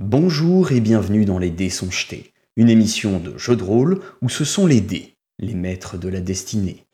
Bonjour et bienvenue dans Les Dés sont jetés, une émission de jeu de rôle où ce sont les dés, les maîtres de la destinée.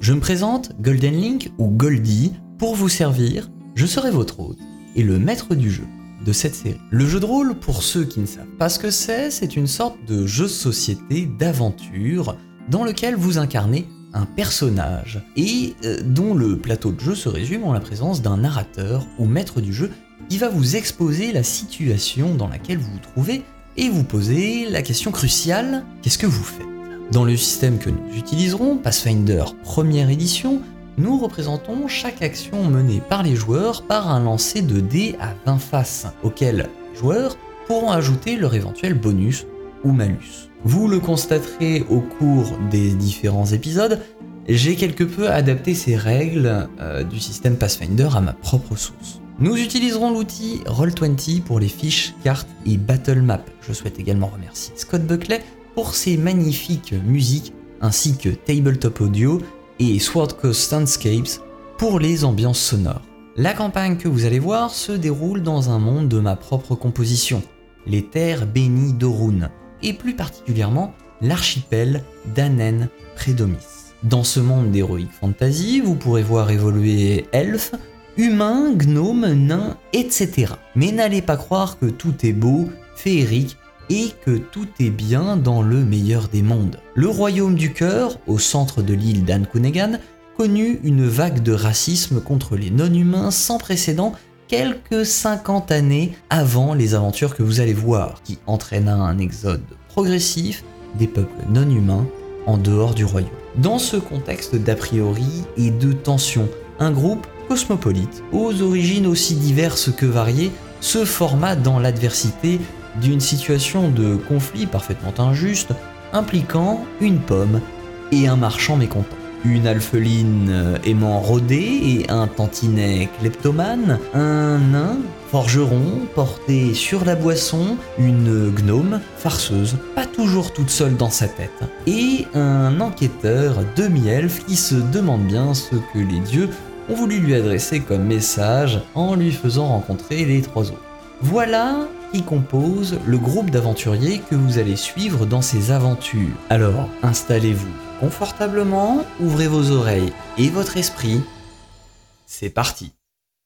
Je me présente, Golden Link ou Goldie, pour vous servir, je serai votre hôte et le maître du jeu de cette série. Le jeu de rôle, pour ceux qui ne savent pas ce que c'est, c'est une sorte de jeu de société d'aventure dans lequel vous incarnez un personnage et euh, dont le plateau de jeu se résume en la présence d'un narrateur ou maître du jeu qui va vous exposer la situation dans laquelle vous vous trouvez et vous poser la question cruciale qu'est-ce que vous faites? Dans le système que nous utiliserons, Pathfinder première édition, nous représentons chaque action menée par les joueurs par un lancer de dés à 20 faces, auquel les joueurs pourront ajouter leur éventuel bonus ou malus. Vous le constaterez au cours des différents épisodes, j'ai quelque peu adapté ces règles euh, du système Pathfinder à ma propre sauce. Nous utiliserons l'outil Roll20 pour les fiches, cartes et battle map. Je souhaite également remercier Scott Buckley pour ses magnifiques musiques ainsi que Tabletop Audio et Sword Coast Landscapes pour les ambiances sonores. La campagne que vous allez voir se déroule dans un monde de ma propre composition, les terres bénies d'Orun, et plus particulièrement l'archipel d'Anen Prédomis. Dans ce monde d'héroïque fantasy, vous pourrez voir évoluer elfes, humains, gnomes, nains, etc. Mais n'allez pas croire que tout est beau, féerique et que tout est bien dans le meilleur des mondes. Le royaume du cœur, au centre de l'île d'Ankunegan, connut une vague de racisme contre les non-humains sans précédent quelques 50 années avant les aventures que vous allez voir, qui entraîna un exode progressif des peuples non-humains en dehors du royaume. Dans ce contexte d'a priori et de tension, un groupe cosmopolite, aux origines aussi diverses que variées, se forma dans l'adversité d'une situation de conflit parfaitement injuste impliquant une pomme et un marchand mécontent. Une alpheline aimant rôder et un tantinet kleptomane, un nain forgeron porté sur la boisson, une gnome farceuse, pas toujours toute seule dans sa tête, et un enquêteur demi-elfe qui se demande bien ce que les dieux ont voulu lui adresser comme message en lui faisant rencontrer les trois autres. Voilà qui compose le groupe d'aventuriers que vous allez suivre dans ces aventures. Alors, installez-vous confortablement, ouvrez vos oreilles et votre esprit. C'est parti